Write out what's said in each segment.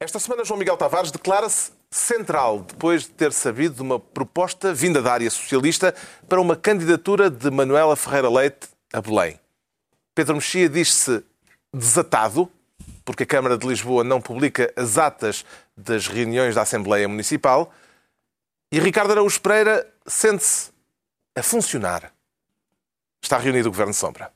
Esta semana, João Miguel Tavares declara-se central depois de ter sabido de uma proposta vinda da área socialista para uma candidatura de Manuela Ferreira Leite a Belém. Pedro Mexia diz-se desatado, porque a Câmara de Lisboa não publica as atas das reuniões da Assembleia Municipal, e Ricardo Araújo Pereira sente-se a funcionar. Está reunido o Governo de Sombra.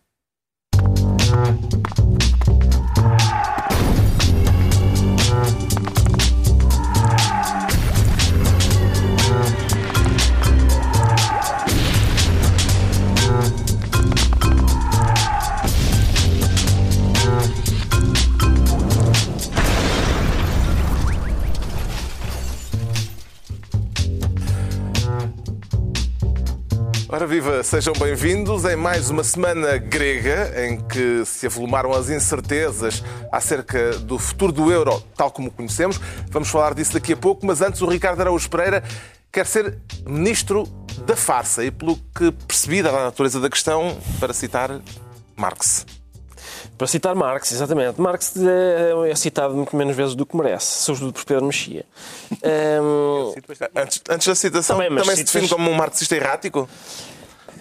Ora viva, sejam bem-vindos em mais uma semana grega em que se avolumaram as incertezas acerca do futuro do euro, tal como o conhecemos. Vamos falar disso daqui a pouco, mas antes o Ricardo Araújo Pereira quer ser ministro da farsa e pelo que percebi da natureza da questão, para citar Marx. Para citar Marx, exatamente. Marx é, é citado muito menos vezes do que merece, sobretudo por Pedro Mexia. Um, antes, antes, da citação, também, também se define como um marxista errático?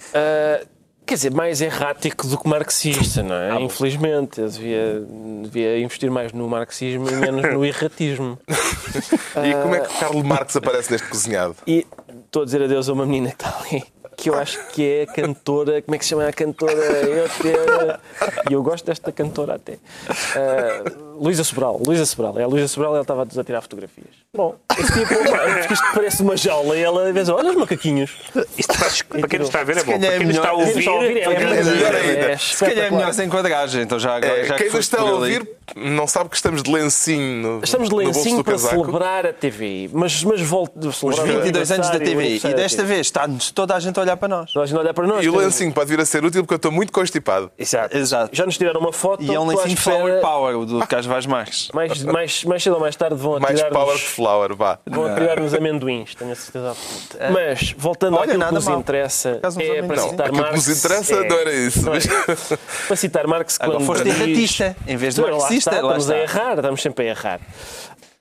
Uh, quer dizer, mais errático do que marxista, não é? Ah, Infelizmente. Eu devia, devia investir mais no marxismo e menos no erratismo. e como é que Carlos Marx aparece neste cozinhado? E estou a dizer adeus a uma menina que está ali que eu acho que é a cantora, como é que se chama a cantora? Eu e eu gosto desta cantora até. Uh, Luísa Sobral, Luísa Sobral, é a Luísa Sobral, ela estava a tirar fotografias. Bom, este tipo, porque isto parece uma jaula e ela vê olha os macaquinhos. Isto faz, para quem não está a ver é bom, para quem não está a ouvir, é, melhor ainda. Se calhar é melhor sem enquadragem, então já, é, já quem não está a ouvir não sabe que estamos de lencinho no Estamos de lencinho para celebrar a TVI, mas, mas volto de celebrar Os 22 anos da TVI e desta vez está-nos toda a gente a olhar para nós. Toda a gente a olhar para nós. E o lencinho pode vir a ser útil porque eu estou muito constipado. Exato. Exato. Já nos tiraram uma foto. E é um lencinho Flower Power, o do Carlos Vaz Marques. Mais, mais, mais cedo ou mais tarde vão atirar Mais Power que Flower, vá. Vão atirar-nos amendoins, tenho a certeza absoluta. É. Mas, voltando Olha, àquilo que nos interessa, é para citar Marx. O que nos interessa não era isso. Para citar Marx, quando Agora foste erratista, em vez de marxista. Estamos a errar, estamos sempre a errar.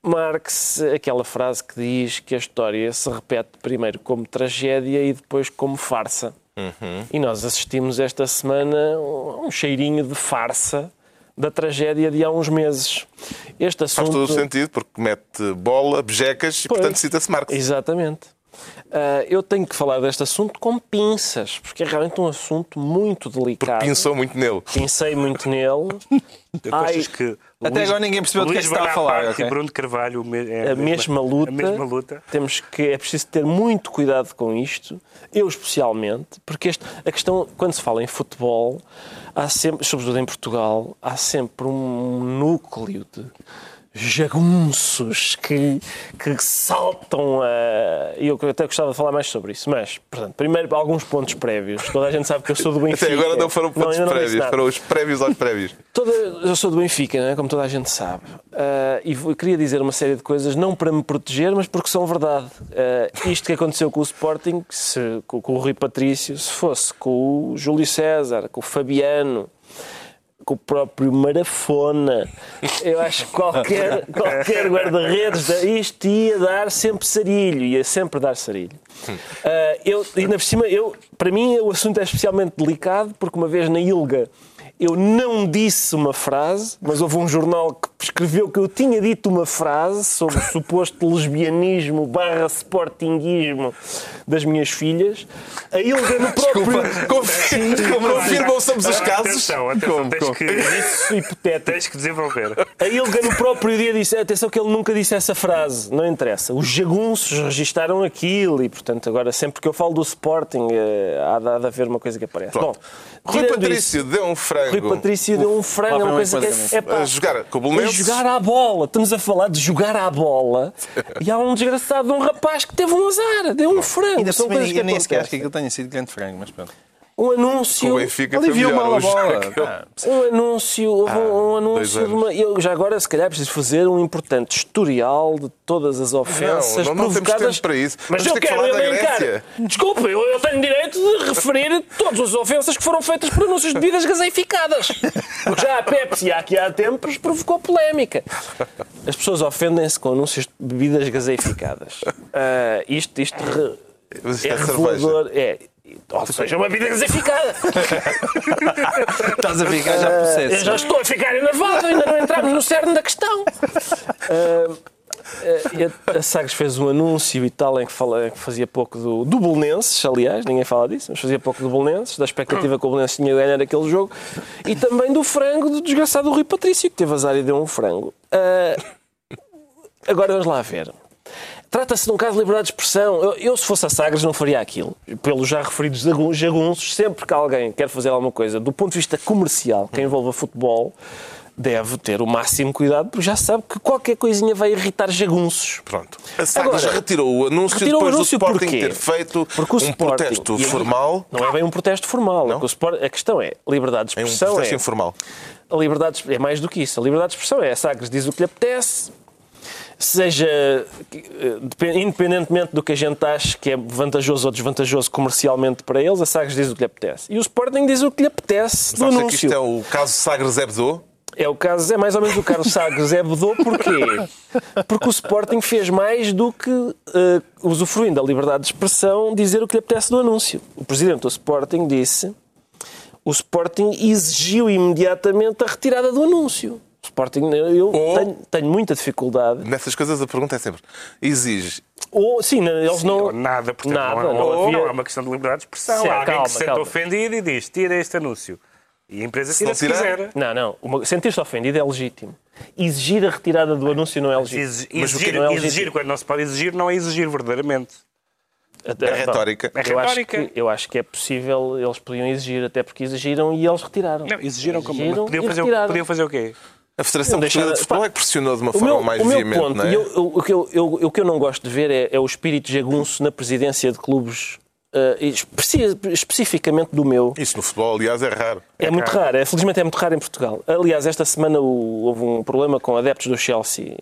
Marx, aquela frase que diz que a história se repete primeiro como tragédia e depois como farsa. Uhum. E nós assistimos esta semana a um cheirinho de farsa da tragédia de há uns meses. Este assunto... Faz todo o sentido, porque mete bola, bejecas e, pois, portanto, cita-se Marx. Exatamente. Uh, eu tenho que falar deste assunto com pinças, porque é realmente um assunto muito delicado. Porque pensou muito nele. Pensei muito nele. Ai, que até agora ninguém percebeu do que é que está a falar. Okay? Bruno Carvalho é a, mesma luta, a mesma luta. Temos que é preciso ter muito cuidado com isto, eu especialmente, porque este, a questão quando se fala em futebol, há sempre, sobretudo em Portugal, há sempre um núcleo de jagunços que, que saltam a. E eu até gostava de falar mais sobre isso. Mas, portanto, primeiro alguns pontos prévios. Toda a gente sabe que eu sou do Benfica. Até agora não foram pontos não, prévios, foram os prévios aos prévios. Toda, eu sou do Benfica, né? como toda a gente sabe. Uh, e queria dizer uma série de coisas, não para me proteger, mas porque são verdade. Uh, isto que aconteceu com o Sporting, se, com o Rui Patrício, se fosse com o Júlio César, com o Fabiano com o próprio Marafona. Eu acho que qualquer, qualquer guarda-redes isto ia dar sempre sarilho, ia sempre dar sarilho. Uh, eu, ainda por cima, eu, para mim o assunto é especialmente delicado, porque uma vez na Ilga eu não disse uma frase, mas houve um jornal que escreveu que eu tinha dito uma frase sobre o suposto lesbianismo barra sportinguismo das minhas filhas. A Ilga no próprio... Desculpa, confirmam somos os casos. Atenção, atenção, tens que... Isso hipotético. Tens que desenvolver. A Ilga no próprio dia disse, atenção que ele nunca disse essa frase, não interessa. Os jagunços registaram aquilo e, portanto, agora sempre que eu falo do Sporting eh, há de, haver uma coisa que aparece. Pronto. Bom, Rui Patrício isso, deu um frango Rui Patrício deu um frango, é uma coisa que é, pá, jogar com o é jogar à bola. Estamos a falar de jogar à bola e há um desgraçado, um rapaz que teve um azar, deu um frango. Ainda São coisas que nem sequer acho que aquilo tenha sido grande frango, mas pronto. Um anúncio. O Benfica foi Aliviou melhor mal a hoje. bola. Um anúncio, houve um, anúncio de uma, eu já agora se calhar preciso fazer um importante historial de todas as ofensas Não, não, não temos provocadas. tempo para isso. Mas Vamos eu quero elencar. Desculpe, eu, eu tenho direito de referir todas as ofensas que foram feitas por anúncios de bebidas gaseificadas. Porque já a Pepsi aqui há tempos provocou polémica. As pessoas ofendem-se com anúncios de bebidas gaseificadas. Ah, isto isto re- é é revelador. É, ou seja, uma bebida gaseificada. Estás a ficar já Eu processo. já estou a ficar enervado, ainda não entramos no cerne da questão. Ah, ah, a Sagres fez um anúncio e tal em que, fala, em que fazia pouco do, do Bolonenses, aliás, ninguém fala disso, mas fazia pouco do Bolonenses, da expectativa que o Bolonenses tinha de ganhar aquele jogo, e também do frango do desgraçado Rui Patrício, que teve azar e deu um frango. Ah, agora vamos lá ver. Trata-se de um caso de liberdade de expressão. Eu, eu, se fosse a Sagres, não faria aquilo. Pelos já referidos jagun- jagunços, sempre que alguém quer fazer alguma coisa do ponto de vista comercial que envolva futebol, deve ter o máximo cuidado, porque já sabe que qualquer coisinha vai irritar jagunços. Pronto. A Sagres Agora, retirou o anúncio retirou o depois anúncio do Sporting porquê? ter feito Porque o um Sporting- protesto formal. Não é bem um protesto formal. é que o Sport- a questão é liberdade de Em um expressão. protesto é, informal. a liberdade de- é mais do que isso. A liberdade de expressão é a Sagres diz o que lhe apetece, seja eh, depe- independentemente do que a gente ache que é vantajoso ou desvantajoso comercialmente para eles, a Sagres diz o que lhe apetece. E o Sporting diz o que lhe apetece do Mas que anúncio. isto é o caso Sagres Hebdo? É o caso, é mais ou menos o Carlos Sagres Hebdo, porquê? Porque o Sporting fez mais do que, eh, usufruindo da liberdade de expressão, dizer o que lhe apetece do anúncio. O presidente do Sporting disse, o Sporting exigiu imediatamente a retirada do anúncio. O Sporting, eu tenho, tenho muita dificuldade. Nessas coisas a pergunta é sempre: exige Ou, sim, eles não... Ou nada, portanto, Nada, não, não não, havia- é uma questão de liberdade de expressão. Sim, Há alguém calma, que se sente ofendido e diz: tira este anúncio. E a empresa Se não tira se quiser. Não, não. Uma- Sentir-se ofendido é legítimo. Exigir a retirada do anúncio não é legítimo. Exigir, Mas o que exigir, não é legítimo? exigir quando não se pode exigir, não é exigir verdadeiramente. Até- É retórica. É Eu acho, retórica. que, eu acho que é possível, eles podiam exigir, até porque exigiram e eles retiraram. Não, exigiram como. Exigiram Mas podiam e fazer, podiam fazer o quê? A Federação Não Portuguesa de Futebol é que pressionou de uma O forma meu, mais veemente, ponto, não é? eu- o, que eu, eu- o que eu não gosto de ver é, é o espírito jagunço na presidência de clubes, especi- especificamente do meu. Isso no futebol, aliás, é raro. É muito raro, é, felizmente é muito raro em Portugal. Aliás, esta semana o- houve um problema com adeptos do Chelsea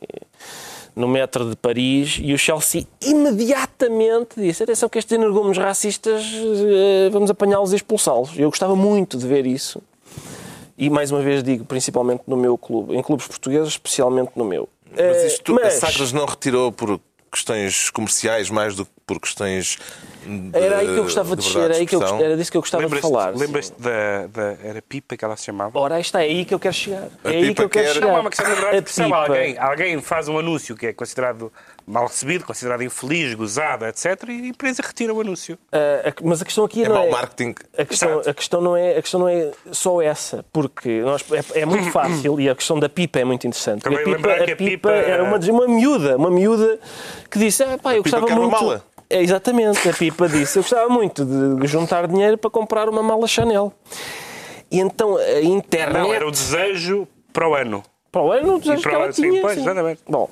no metro de Paris e o Chelsea imediatamente disse atenção que estes energúmenos racistas eh, vamos apanhá-los e expulsá-los. Eu gostava muito de ver isso. E mais uma vez digo, principalmente no meu clube, em clubes portugueses, especialmente no meu. Mas Eh, isto, mas- a Sagres não retirou por questões comerciais mais do que por questões. De, Era aí que eu gostava de, liberdade era, aí que eu, era disso que eu gostava de Lembras-te falar. lembras da, da. Era Pipa que ela se chamava? Ora, está, é aí que eu quero chegar. A É aí que eu quero quer- chegar. Não, é uma questão de liberdade de A expressão. Pipa- Alguém, alguém faz um anúncio que é considerado mal recebido, considerado infeliz, gozado, etc. E a empresa retira o anúncio. Ah, a- mas a questão aqui É não mau é... marketing. A questão, a, questão não é, a questão não é só essa, porque nós, é, é muito fácil e a questão da pipa é muito interessante. Também a pipa, lembrar que a a pipa pipa- era uma, uma miúda, uma miúda que disse: ah, pá, eu pipa gostava muito. mala. É, exatamente, a pipa disse: eu gostava muito de juntar dinheiro para comprar uma mala Chanel. E então a internet. Não, era o desejo para o ano. Para o ano, o desejo para que o ela ano, sim, tinha. pois, sim. exatamente. Bom,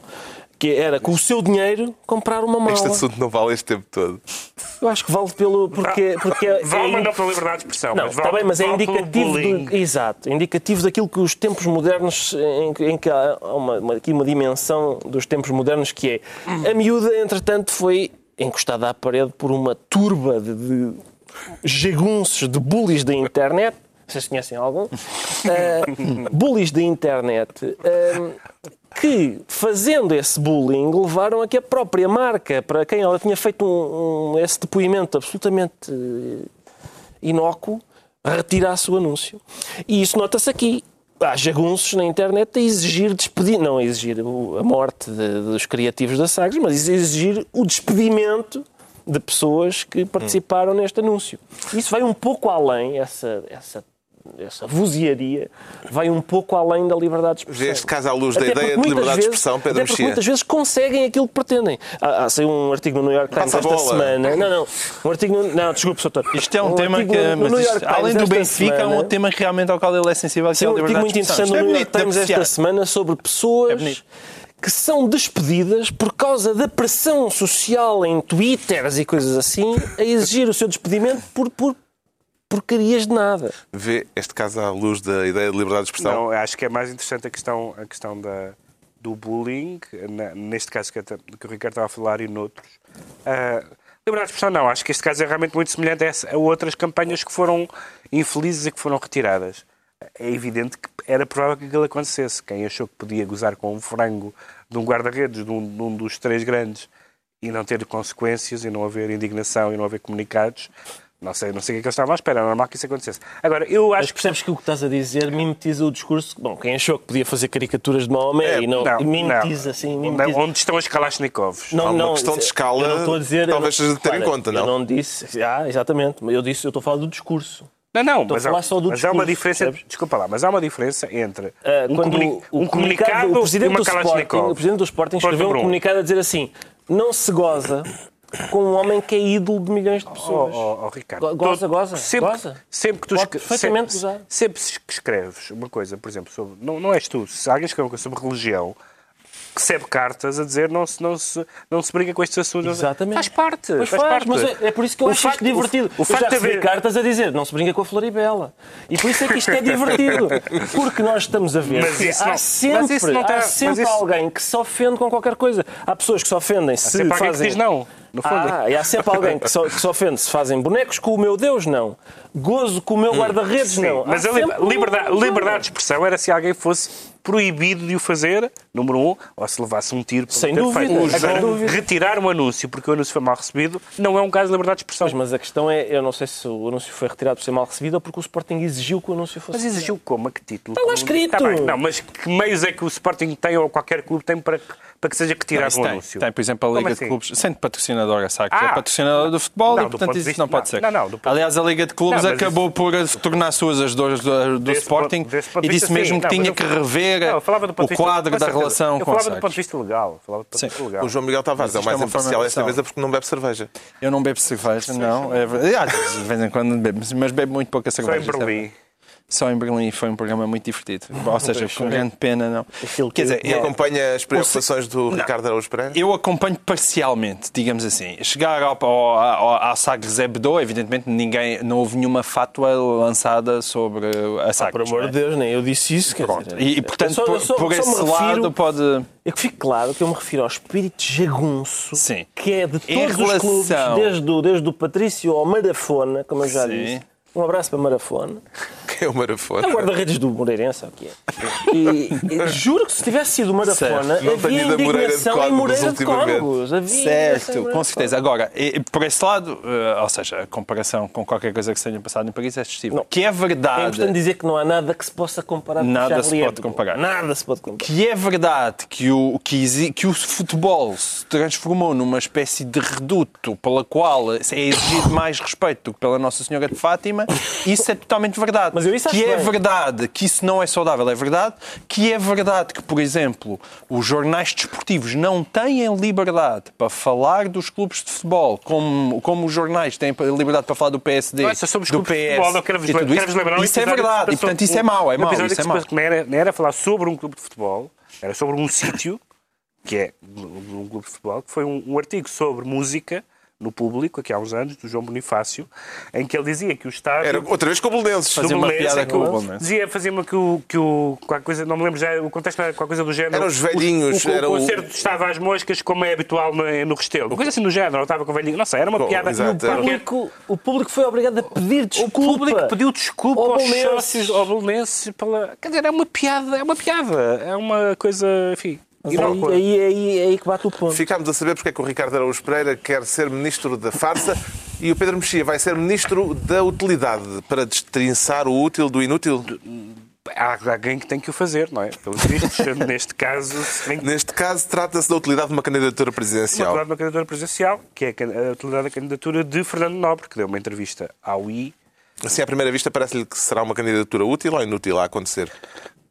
que era com o seu dinheiro comprar uma mala. Este assunto não vale este tempo todo. Eu acho que vale pelo. Porque, porque é- Vale, é mas não pela liberdade de expressão. Não, mas está vale, bem, mas é vale pelo indicativo, do, exato, é indicativo daquilo que os tempos modernos, em, que- em que há uma, uma- aqui uma dimensão dos tempos modernos que é a miúda, entretanto, foi encostada à parede por uma turba de, de jagunços, de bullies da internet. Vocês conhecem algum? Ah, bullies da internet. ah, que, fazendo esse bullying, levaram a que a própria marca, para quem ela tinha feito um- um- esse depoimento absolutamente eh, inócuo, retirasse o anúncio. E isso nota-se aqui. Há jagunços na internet a exigir despedir, não a exigir a morte de- dos criativos da Sagres, mas a exigir o despedimento de pessoas que participaram neste anúncio. Isso vai um pouco além, essa, essa, essa vozearia, vai um pouco além da liberdade de expressão. Este caso à luz da Até ideia porque de muitas liberdade de vezes- expressão, Pedro Mexia. muitas vezes conseguem aquilo que pretendem. Há, há saiu um artigo no New York Times esta semana. Não, não. Um artigo no... Não, desculpe, Soutor. Isto é um, tema artigo que, isto, além do Benfica, é semana- um tema que realmente ao qual ele é sensível, que é a um artigo liberdade muito de expressão. interessante Isto no é New York de Times esta semana sobre É pessoas bonito. que são despedidas por causa da pressão social em Twitters e coisas assim, a exigir o seu despedimento por, por porcarias de nada. Vê este caso à luz da ideia de liberdade de expressão? Não, acho que é mais interessante a questão, a questão da, do bullying, na- neste caso que, que o Ricardo estava a falar e noutros. Ah, liberdade de expressão não, acho que este caso é realmente muito semelhante a, essa- a outras campanhas que foram infelizes e que foram retiradas. É evidente que era provável que aquilo acontecesse. Quem achou que podia gozar com um frango de um guarda-redes, de, um, de um dos três grandes, e não ter consequências, e não haver indignação, e não haver comunicados, não sei, não sei o que é que eles estavam à espera, era normal que isso acontecesse. Agora, eu acho Mas percebes que o que estás a dizer mimetiza o discurso. Bom, quem achou que podia fazer caricaturas de Maomé É, e não, Não, mimetiza não. assim, Onde- mimetiza. Onde estão as Kalashnikovs? Há uma questão de escala, não estou a dizer, talvez de ter em conta, não? Eu não disse, ah, exatamente, eu disse, eu estou a falar do discurso. Não, não, Estou mas, há, só do mas há uma diferença. percebes? Desculpa lá, mas há uma diferença entre Ah, um, quando comuni- o, um comunicado o presidente e uma do Sporting, o presidente do Sporting escreveu um um. comunicado a dizer assim: não se goza com um homem que é ídolo de milhões de Oh, pessoas. oh, oh, Ricardo, Go- goza, goza, sempre, goza. Sempre que tu escre- sempre, gozar. sempre que escreves uma coisa, por exemplo, sobre. Não, não és tu, se alguém escreve uma coisa sobre religião, recebe cartas a dizer não se, não se, não se briga com estes assuntos. Exatamente. Faz parte. Faz, faz, parte. mas é, é por isso que eu O acho facto- isto divertido. O, o eu facto já de recebi haver. cartas a dizer não se brinca com a Floribela. E por isso é que isto é divertido. Porque nós estamos a ver Mas isso há não- sempre, mas isso não tem- há mas sempre isso- alguém que se ofende com qualquer coisa. Há pessoas que se ofendem se sempre alguém que fazem... diz não, no fundo. Ah, e há sempre alguém que, que se ofende se fazem bonecos com o meu Deus, não. Gozo com o meu guarda-redes, Sim, não. mas a li- sempre um- liberdade, liberdade de expressão era se alguém fosse proibido de o fazer, número um, ou se levasse um tiro por Sem ter dúvida, feito. sem Agora, dúvida. retirar um anúncio porque o anúncio foi mal recebido não é um caso de liberdade de expressão. Pois, mas a questão é, eu não sei se o anúncio foi retirado por ser mal recebido ou porque o Sporting exigiu que o anúncio fosse Mas exigiu como? A que título? Está lá escrito. Está bem, Não, mas que meios é que o Sporting tem ou qualquer clube tem para, para que seja retirado isso um tem, anúncio? tem, por exemplo, a Liga assim? de Clubes, sendo patrocinadora, sabe que Ah. é patrocinadora do futebol Não, e, do portanto, isso não pode não, ser. não, não, Aliás, a Liga de Clubes Acabou por tornar suas as dores do, do Sporting e disse mesmo sim. que Não, tinha mas que eu- rever Não, eu o vista- quadro com da relação Eu com o falava do ponto de Sagres. vista legal. Falava do ponto de Sim. vista legal. O João Miguel Tavares é o é mais imparcial de esta mesa porque não bebe cerveja. Eu não bebo cerveja, não. É vezes, de vez em quando bebo, mas bebo muito pouca Só cerveja. em isto é Berlim. Só em Berlim foi um programa muito divertido. Ou seja, com grande pena, não. Aquilo Quer dizer, E acompanha as preocupações do Ricardo Araújo Pereira? Eu acompanho parcialmente, digamos assim. Chegar ao, ao, ao, à Sagres Hebdo, evidentemente ninguém, não houve nenhuma fátua lançada sobre a Sagres. Por amor não é? de Deus, nem eu disse isso. Quer dizer, E, e, portanto, só- por, só- por só esse refiro- lado pode... É que fique claro que eu me refiro ao espírito jagunço, Sim. que é de Em todos os clubes, relação- desde o, desde o Patrício ao Marafona, como eu já Sim. disse. Um abraço para Marafona. Que é o marafona. É o guarda-redes do Moreirense, é o que é. E, e juro que se tivesse sido o Marafona, Certo. Não tenho havia ido a Moreira de indignação em Moreira de. Cónegos. Indignação Certo, com certeza. Agora, e- por esse lado, eh, ou seja, a comparação com qualquer coisa que se tenha passado em Paris é excessiva. Que é É verdade, importante dizer que não há nada que se possa comparar com Nada se pode comparar. Nada se pode comparar. que é verdade que o, que, que o futebol se transformou numa espécie de reduto pela qual é exigido mais respeito do que pela Nossa Senhora de Fátima, isso é totalmente verdade. Mas eu isso acho que é bem. verdade que isso não é saudável, é verdade. Que é verdade que, por exemplo, os jornais desportivos não têm liberdade para falar dos clubes de futebol, como, como os jornais têm liberdade para falar do PSD, Não, isso é sobre os do PS. futebol, não quero-vos e tudo quero-vos isso. lembrar um Isso é verdade, e portanto isso é mau, é mau, isso é mau. não era, não era falar sobre um clube de futebol, era sobre um sítio, que é um um clube de futebol, que foi um, um artigo sobre música no público, aqui há uns anos, do João Bonifácio, em que ele dizia que o Estado... Era outra vez com o Belenenses. Fazia uma Belenenses, piada é que com o o- Belenenses. Dizia, fazia-me que o, que o. Qualquer coisa, não me lembro já, o contexto era qualquer coisa do género. Eram os velhinhos, O, o, era o o- concerto estava às moscas, como é habitual no, no Restelo. Uma coisa assim do género, estava com o velhinho. Não sei, era uma Bom, piada. exato, O público, o público foi obrigado a pedir O desculpa. público pediu desculpa Ao aos Belenenses. sócios, ao Belenenses, pela... Quer dizer, é uma piada, é uma piada. É uma coisa, enfim... Mas aí, aí, aí, aí que bate o ponto. Ficámos a saber porque é que o Ricardo Araújo Pereira quer ser ministro da farsa e o Pedro Mexia vai ser ministro da utilidade para destrinçar o útil do inútil. Há alguém que tem que o fazer, não é? Pelos vistos, neste caso, que Neste caso, trata-se da utilidade de uma candidatura uma presidencial. utilidade da candidatura presidencial, que é a utilidade da candidatura de Fernando Nobre, que deu uma entrevista ao I. Assim, à primeira vista, parece-lhe que será uma candidatura útil ou inútil a acontecer?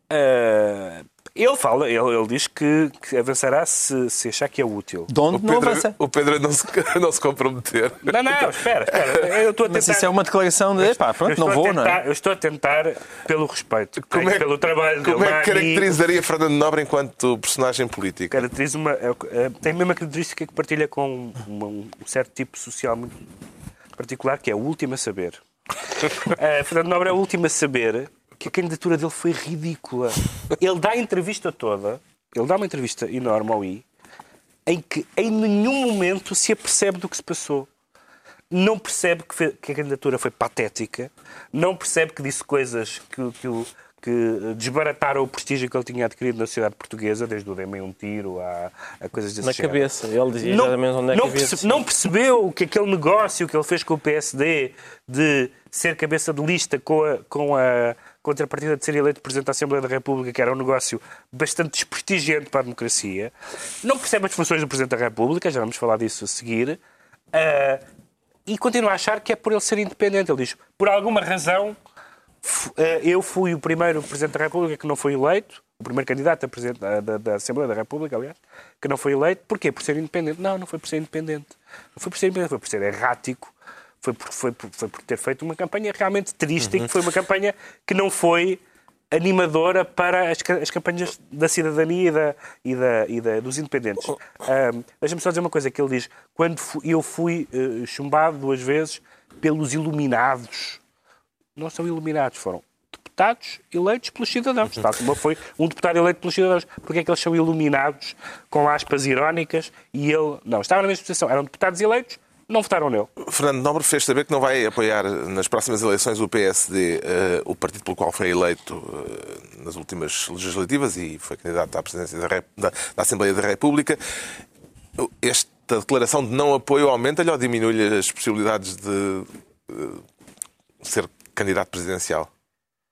Ah, ele fala, ele, ele diz que, que avançará se, se achar que é útil. De onde O não Pedro, avança. o Pedro não, se, não se comprometer. Não, não, espera, espera. Eu estou a tentar. Mas isso é uma declaração de, pá, eu pronto, estou não a vou, não é? tentar- Eu estou a tentar pelo respeito, Como é, pelo trabalho como é que caracterizaria Fernando Nobre enquanto personagem político? caracteriza uma, é- é- tem a mesma característica que partilha com uma- um certo tipo social muito particular, que é o último a saber. Uh, Fernando Nobre é o último a saber que a candidatura dele foi ridícula. Ele dá a entrevista toda, ele dá uma entrevista enorme ao I, em que em nenhum momento se apercebe do que se passou. Não percebe que, que a candidatura foi patética, não percebe que disse coisas que, que, o- que desbarataram o prestígio que ele tinha adquirido na sociedade portuguesa, desde o Dei-me um tiro a, a coisas desse Na género cabeça. Ele dizia não, exatamente onde é que não, havia de perce- não percebeu que aquele negócio que ele fez com o PSD de ser cabeça de lista com a, com a contrapartida de ser eleito Presidente da Assembleia da República, que era um negócio bastante desprestigiante para a democracia, não percebe as funções do Presidente da República, já vamos falar disso a seguir, ah, e continua a achar que é por ele ser independente. Ele diz, por alguma razão, eh, eu fui o primeiro Presidente da República que não foi eleito, o primeiro candidato a Presidente da, da- da Assembleia da República, aliás, que não foi eleito. Porquê? Por ser independente. Não, não foi por ser independente. Não foi por ser independente, foi por ser errático, foi por, foi por, foi por ter feito uma campanha realmente triste e que foi uma campanha que não foi animadora para as, as campanhas da cidadania e, da, e, da, e da- dos independentes. Ahm, Deixa-me só dizer uma coisa que ele diz. Quando fu- eu fui eh, chumbado duas vezes pelos iluminados, não são iluminados, foram deputados eleitos pelos cidadãos. Tal como foi um deputado eleito pelos cidadãos. Porque é que eles são iluminados com aspas irónicas e ele... Não, estava na mesma situação. Eram deputados eleitos, não votaram nele. Fernando Nobre fez saber que não vai apoiar nas próximas eleições o PSD, eh, o partido pelo qual foi eleito eh, nas últimas legislativas e foi candidato à presidência da, Rep- da- da Assembleia da República. Esta declaração de não apoio aumenta-lhe ou diminui-lhe as possibilidades de eh, ser candidato presidencial?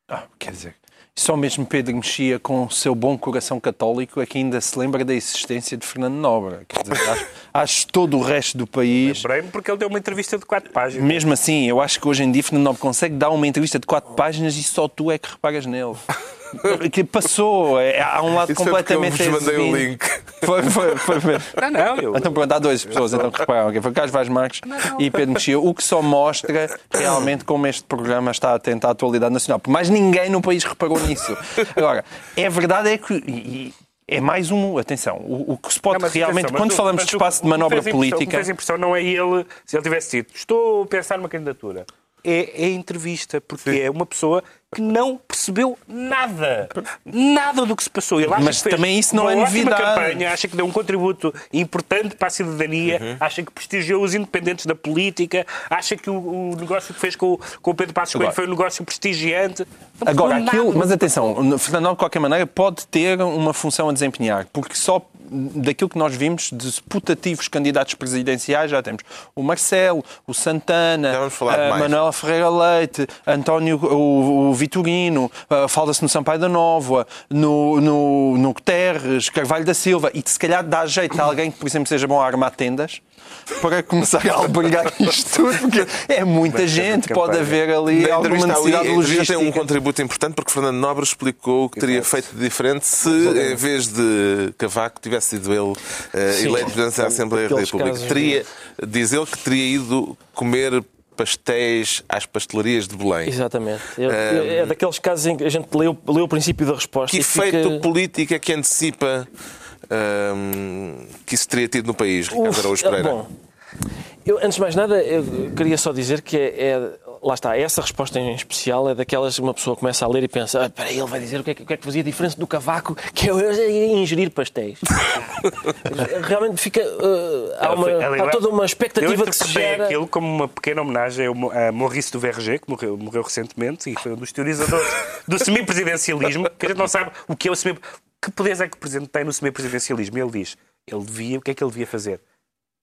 Ah, quer dizer, só mesmo Pedro Mexia, com o seu bom coração católico, é que ainda se lembra da existência de Fernando Nobre. Quer dizer, acho, acho todo o resto do país. Lembrei-me porque ele deu uma entrevista de quatro páginas. Mesmo assim, eu acho que hoje em dia Fernando Nobre consegue dar uma entrevista de quatro páginas e só tu é que reparas nele. Que passou, é, há um lado Isso foi porque eu completamente vos mandei o link. Foi, foi, foi, foi. Não, não, eu... Então pronto, há duas pessoas então, que repararam. que Foi Carlos Vaz Marques e Pedro Mexia, o que só mostra realmente como este programa está atento à atualidade nacional. Por mais ninguém no país reparou nisso. Agora, é verdade é que... e- é mais um... Atenção, o, o que se pode Não, realmente... atenção, quando tu- falamos de tu- espaço de o que manobra impressão- O que política... fez impressão não é ele, se ele tivesse dito, estou a pensar numa candidatura. É, é entrevista, porque é uma pessoa que não percebeu nada. Nada do que se passou. Ele acha Mas que também isso não é novidade. campanha, acha que deu um contributo importante para a cidadania, acha que prestigiou os independentes da política, acha que o, o negócio que fez com, o- com o Pedro Passos Coelho foi um negócio prestigiante. Não Agora, aquilo, mas atenção, Fernando de qualquer maneira, pode ter uma função a desempenhar, porque só daquilo que nós vimos de putativos candidatos presidenciais, já temos o Marcelo, o Santana, a mais. Manuela Ferreira Leite, António o, o Vitorino, ah, fala-se no Sampaio da Nova, no, no, no Guterres, Carvalho da Silva, e se calhar dá jeito a alguém que, por exemplo, seja bom a armar tendas para começar a albergar isto tudo, porque é muita gente, pode haver ali Na alguma ali, necessidade a entrevista tem um logística. contributo importante porque Fernando Nobre explicou o que teria feito de diferente se, em vez de Cavaco, tivesse sido ele eh, Sim. eleito presidente da Assembleia da República. Teria, diz ele que teria ido comer pastéis às pastelarias de Belém. Exatamente. Eu- É, daqueles casos em que a gente leu, leu o princípio da resposta Que e fica... efeito político é que antecipa ahm, que isso teria tido no país, Ricardo Uf, Araújo Pereira? Bom, eu, antes de mais nada, eu queria só dizer que é, é- lá está, essa resposta em especial é daquelas que uma pessoa começa a ler e pensa, ah, espera aí, ele vai dizer o que, é, que- o que é que fazia diferença do cavaco, que eu ia ingerir pastéis. Realmente fica, ah, há, uma, Ela- há toda uma Eu expectativa que se gera. aquilo como uma pequena homenagem a Maurice do VRG, que morreu, morreu recentemente e foi um dos teorizadores do semipresidencialismo, que a gente não sabe o que é o semi... Que poderes é que o Presidente tem no semipresidencialismo? Ele diz, ele devia, o que é que ele devia fazer?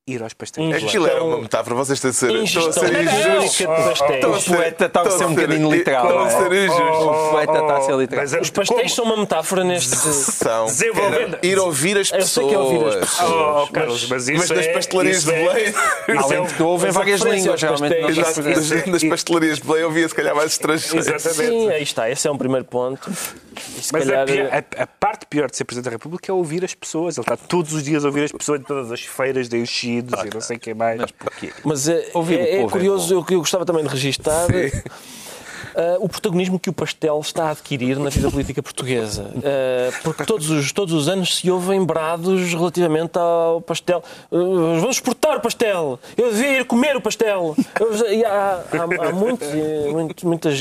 Ir aos pastéis. Aquilo era uma metáfora, vocês têm de ser, estão a ser injustos. de. O poeta está a ser um bocadinho literal. Estão a não ser é? injustos. O poeta está a ser literal. Mas, Os pastéis são uma metáfora neste... São. Ir ouvir as Eu sei que é ouvir as pessoas. pessoas. Carlos, mas isso Mas nas é- pastelarias de é- Belém. Além é- de que houve em Mas a várias línguas, realmente. nas, pastelarias de Belém havia se calhar mais estrangeiros. Exatamente. Sim, aí está, esse é um primeiro ponto. Mas calhar... a, parte pior de ser Presidente da República é ouvir as pessoas. Ele está todos os dias a ouvir as pessoas em todas as feiras enchidos e não sei o que mais. Mas porquê? Mas é, Ouvir é- é é curioso, eu, eu gostava também de registar. ah, o protagonismo que o pastel está a adquirir na vida política portuguesa. Ah, porque todos os, todos os anos se ouvem brados relativamente ao pastel. Ah, vamos exportar o pastel! Eu devia ir comer o pastel! Eu- e há, há, há muitos, muitos- muitas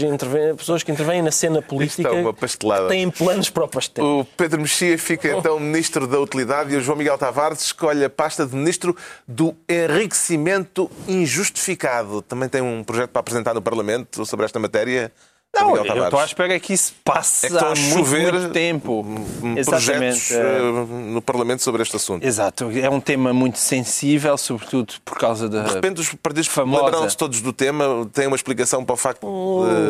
pessoas que intervêm na cena política é que têm planos para o pastel. O Pedro Mexia fica então Ministro da Utilidade e o João Miguel Tavares escolhe a pasta de Ministro do Enriquecimento Injustificado. Também tem um projeto para apresentar no Parlamento sobre esta matéria. Não, eu estou à espera que isso passe É que estão há a muito, chover muito tempo. Hum, Exatamente. projetos eh, eh, no Parlamento sobre este assunto. Exato, é um tema muito sensível, sobretudo por causa da. De repente os partidos Famosa. lembraram-se todos do tema, têm uma explicação para o facto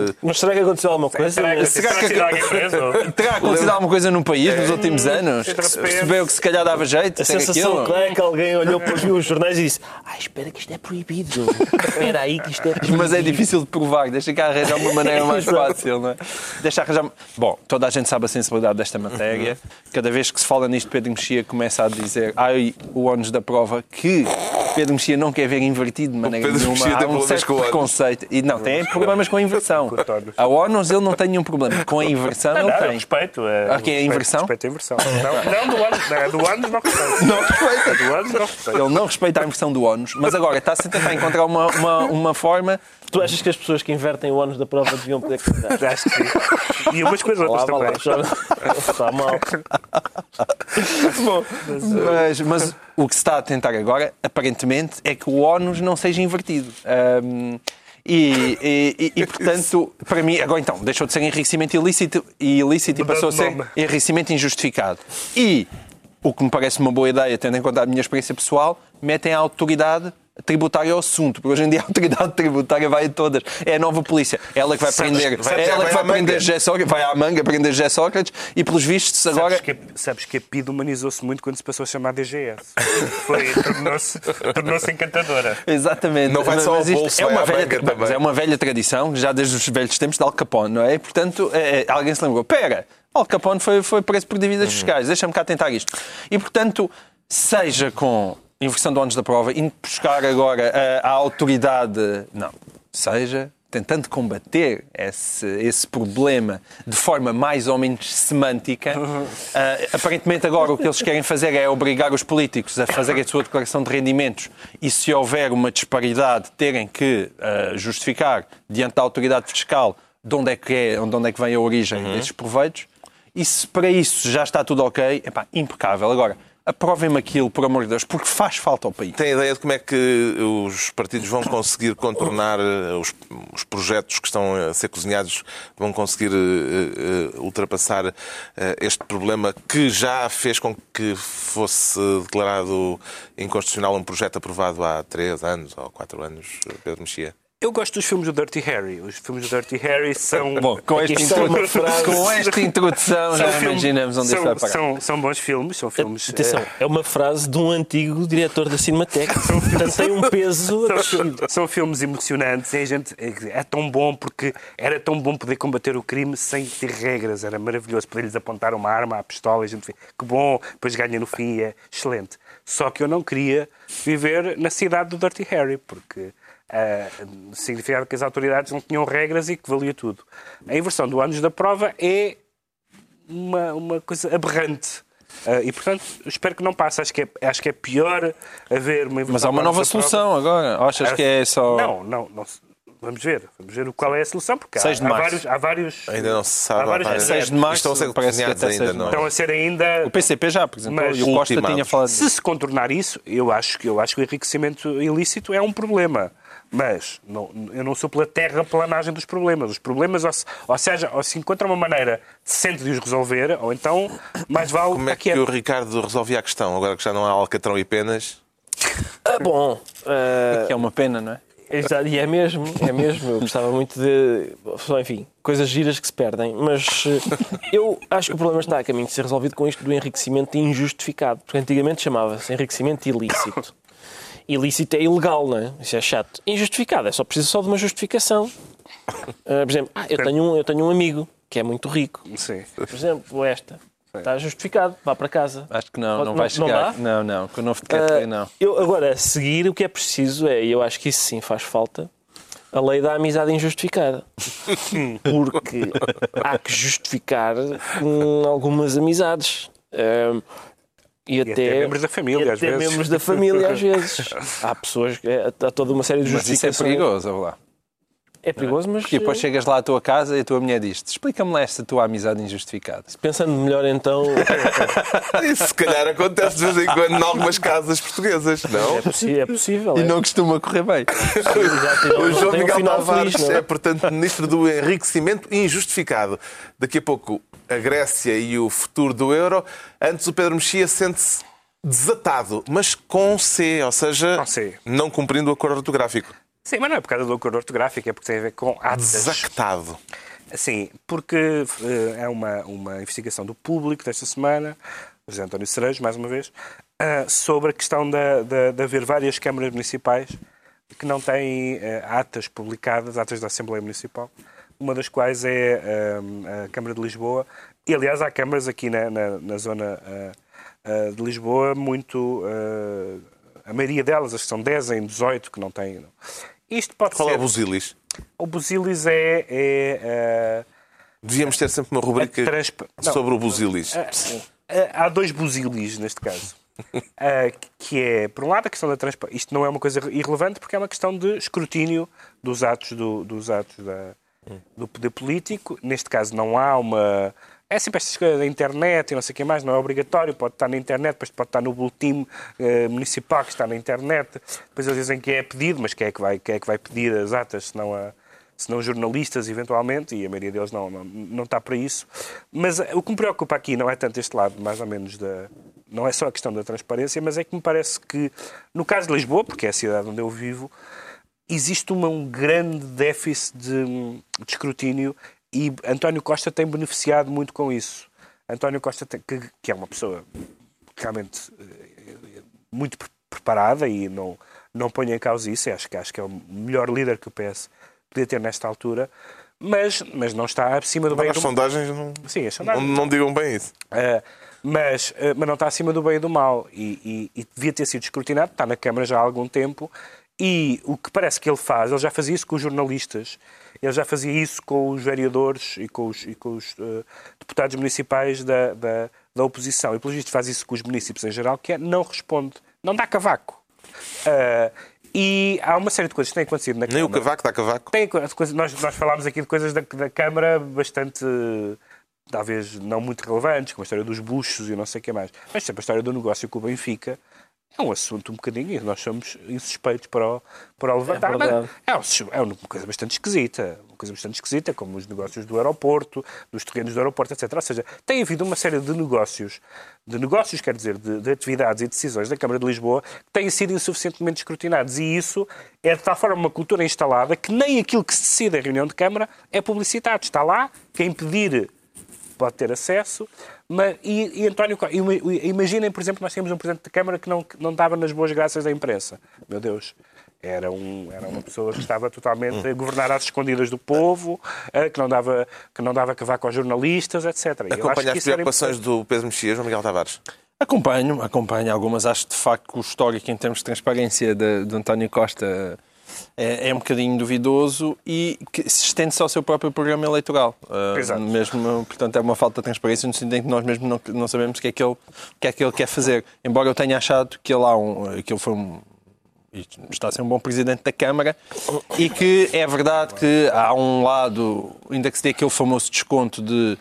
de... Mas será que aconteceu alguma coisa? Será que Será que- será alguém preso? Terá acontecido alguma coisa no país nos últimos anos? Que se percebeu que se calhar dava jeito? A sensação aquilo? é que alguém olhou para os jornais e disse Ah, espera que isto é proibido. Espera aí que isto é proibido. Mas é difícil de provar, deixa cá arranjar uma maneira mais. fácil, não é? Deixa arranjar. Bom, toda a gente sabe a sensibilidade desta matéria. Cada vez que se fala nisto, Pedro Mexia começa a dizer, ai, o ónus da prova, que Pedro Mexia não quer ver invertido de maneira Pedro nenhuma. Tem Há um certo ónus. preconceito. E não, tem problemas com a inversão. Ónus. A ónus ele não tem nenhum problema. Com a inversão Não, ele tem. respeito. é, Ah, que é a inversão? Respeito a inversão. Não, não do ano, não, do ano não respeito. Não respeita. Do ano não respeito. Ele não respeita a inversão do ónus, mas agora está-se a tentar encontrar uma, uma, uma forma Tu achas que as pessoas que invertem o ónus da prova deviam poder? Acho que sim. E umas coisas outras também. já- Está mal. Bom, mas, mas o que se está a tentar agora, aparentemente, é que o ónus não seja invertido. Ahm, e, e- e- e, portanto, para mim, agora então, deixou de ser enriquecimento ilícito, e ilícito e passou a ser enriquecimento injustificado. E, o que me parece uma boa ideia, tendo em conta a minha experiência pessoal, metem a autoridade tributária ao assunto, porque hoje em dia a autoridade tributária vai a todas. É a nova polícia. Ela que vai Sabes- prender, sabes- é ela vai que vai manga. prender José Sócrates, vai à manga prender José Sócrates e pelos vistos agora Sabes que, a- sabes que a PID humanizou-se muito quando se passou a chamar DGS. Foi, tornou-se tornou encantadora. Exatamente. Não vai só Mas ao isto bolso, é vai uma velha, mas é uma velha tradição, já desde os velhos tempos de Al Capone, não é? E, portanto, é, é, alguém se lembrou, pera, Al Capone foi, foi preso por dívidas Uhum. fiscais, deixa-me cá tentar isto. E, portanto, seja com inversão de ónus da prova, indo buscar agora a, a autoridade, não, seja tentando combater esse, esse problema de forma mais ou menos semântica. Ah, aparentemente agora o que eles querem fazer é obrigar os políticos a fazerem a sua declaração de rendimentos e se houver uma disparidade terem que ah, justificar diante da autoridade fiscal de onde é que, é, de onde é que vem a origem desses proveitos. E se para isso já está tudo ok, epá, impecável. Agora, aprovem-me aquilo, por amor de Deus, porque faz falta ao país. Tem ideia de como é que os partidos vão conseguir contornar eh, os, os projetos que estão a ser cozinhados, vão conseguir eh, eh, ultrapassar eh, este problema que já fez com que fosse declarado inconstitucional um projeto aprovado há três anos ou quatro anos, Pedro Mexia? Eu gosto dos filmes do Dirty Harry. Os filmes do Dirty Harry são. Bom, com esta, frase. com esta introdução já filmes- imaginamos onde são, isto vai parar. São, são bons filmes, são filmes. Atenção, eh, é uma frase de um antigo diretor da Cinemateca. Portanto, tem um peso São, acrescido. são filmes emocionantes. É, gente, é, é tão bom porque era tão bom poder combater o crime sem ter regras. Era maravilhoso poder-lhes apontar uma arma à pistola e a gente vê que bom, depois ganha no fim. É excelente. Só que eu não queria viver na cidade do Dirty Harry porque ah, significava que as autoridades não tinham regras e que valia tudo. A inversão do anos da prova é uma, uma coisa aberrante. Ah, e, portanto, espero que não passe. Acho que é, acho que é pior haver uma inversão Mas há uma nova ânus da prova. solução agora. Ou achas que é só. Não, não, não Vamos ver. Vamos ver qual é a solução, porque há, 6 de há março. vários, há vários. Ainda não se sabe. Há vários há vários- 6 de março, Estão a ser até ainda, 6 de não? Estão a ser ainda. O PCP já apresentou Mas e o Costa tinha falado Se se contornar isso, eu acho que eu acho que o enriquecimento ilícito é um problema. Mas não- eu não sou pela terraplanagem dos problemas. Os problemas, ou, se, ou seja, ou se encontra uma maneira decente de os resolver, ou então mais vale Como é que o Ricardo resolvia a questão, agora que já não há alcatrão e penas? Ah, bom, ah, que é uma pena, não é? Exato, e é mesmo, é mesmo. Eu gostava muito de. Enfim, coisas giras que se perdem. Mas eh, eu acho que o problema está a caminho de ser resolvido com isto do enriquecimento injustificado. Porque antigamente chamava-se enriquecimento ilícito. Ilícito é ilegal, não é? Isso é chato. Injustificado é só precisa só de uma justificação. Ah, por exemplo, ah, eu, tenho um, eu tenho um amigo que é muito rico. Sim. Por exemplo, esta. Está justificado, vá para casa. Acho que não, Pode- não vai não chegar. dá? Não, não, com o novo decreto Ah, lei não. Eu, agora, a seguir, o que é preciso é, e eu acho que isso sim faz falta, a lei da amizade injustificada. Porque há que justificar hum, algumas amizades. Hum, e, até, até membros da família, e às até vezes. membros da família, às vezes. Há pessoas, que- há toda uma série de Mas isso é justificações. perigoso, lá. É perigoso, mas Porque depois chegas lá à tua casa e a tua mulher diz explica-me lá esta tua amizade injustificada. pensando melhor então, Isso se calhar acontece de vez em quando em algumas casas portuguesas, não? é, possi- é possível. E é. não costuma correr bem. O João um Miguel final Tavares feliz, é, é? portanto, ministro do enriquecimento injustificado. Daqui a pouco, a Grécia e o futuro do euro. Antes, o Pedro Mexia sente-se desatado, mas com C, ou seja, Com C. não cumprindo o acordo ortográfico. Sim, mas não é por causa do acordo ortográfico, é porque tem a ver com atas. Desactado. Sim, porque eh, é uma, uma investigação do público desta semana, José António Cerejo, mais uma vez, ah, sobre a questão da- da- de haver várias câmaras municipais que não têm eh, atas publicadas, atas da Assembleia Municipal, uma das quais é ah, a Câmara de Lisboa. E, aliás, há câmaras aqui na, na- na zona ah, ah, de Lisboa, muito. ah, a maioria delas, as que são 10 em 18, que não têm. Isto pode Qual é ser. o Busilis? O Busilis é. é Devíamos ter sempre uma rubrica transpa- não. sobre o Busilis. Há dois busilis neste caso. Ah, que é, por um lado, a questão da transparência. Isto não é uma coisa irrelevante porque é uma questão de escrutínio dos atos, do, dos atos da, do poder político. Neste caso, não há uma. É sempre estas coisas da internet e não sei o que mais, não é obrigatório, pode estar na internet, depois pode estar no boletim eh, municipal que está na internet. Depois eles dizem que é pedido, mas quem é que vai, quem é que vai pedir as atas se não a se não jornalistas, eventualmente, e a maioria deles não, não, não está para isso. Mas eh, o que me preocupa aqui não é tanto este lado, mais ou menos, da. Não é só a questão da transparência, mas é que me parece que, no caso de Lisboa, porque é a cidade onde eu vivo, existe uma- um grande déficit de, de escrutínio e António Costa tem beneficiado muito com isso. António Costa, tem- que, que é uma pessoa realmente eh, muito pre- preparada e não, não ponho em causa isso, acho que, acho que é o melhor líder que o PS podia ter nesta altura, mas, mas não está acima do bem e As do sondagens não, Sim, as não, sondagens. não digam bem isso. Uh, mas, uh, mas não está acima do bem e do mal. E, e- e devia ter sido escrutinado, está na Câmara já há algum tempo. E o que parece que ele faz, ele já fazia isso com os jornalistas, ele já fazia isso com os vereadores e com os, e com os, uh, deputados municipais da, da, da oposição. E, pelo visto, faz isso com os municípios em geral, que é não responde, não dá cavaco. Uh, e há uma série de coisas que têm acontecido na Nem o Câmara. cavaco dá cavaco. Tem nós, nós falámos aqui de coisas da, da Câmara bastante, talvez não muito relevantes, como a história dos buchos e não sei o que mais. Mas sempre a história do negócio com o Benfica é um assunto um bocadinho, nós somos insuspeitos para o, para o levantar. É. Mas é, é uma coisa bastante esquisita. Uma coisa bastante esquisita, como os negócios do aeroporto, dos terrenos do aeroporto, etc. Ou seja, tem havido uma série de negócios, de negócios, quer dizer, de, de atividades e decisões da Câmara de Lisboa que têm sido insuficientemente escrutinados. E isso é de tal forma uma cultura instalada que nem aquilo que se decide em reunião de Câmara é publicitado. Está lá, quem pedir pode ter acesso. Mas, e, e António Costa, ima- imaginem, por exemplo, nós tínhamos um Presidente da Câmara que não, que não estava nas boas graças da imprensa. Meu Deus. Era, um, era uma pessoa que estava totalmente a governar às escondidas do povo, eh, que não dava, que não dava cavaco aos jornalistas, etc. E Acompanha as preocupações do Pedro Mexia, João Miguel Tavares. Acompanho, acompanho algumas. Acho de facto que o histórico em termos de transparência de, de António Costa é, é um bocadinho duvidoso e que se estende-se ao seu próprio programa eleitoral. Uh, mesmo, portanto, é uma falta de transparência no sentido em que nós mesmo não, não sabemos o que, é que ele, que é que ele quer fazer. Embora eu tenha achado que ele, há um, que ele foi um, está a ser um bom presidente da Câmara e que é verdade que há um lado, ainda que se dê aquele famoso desconto de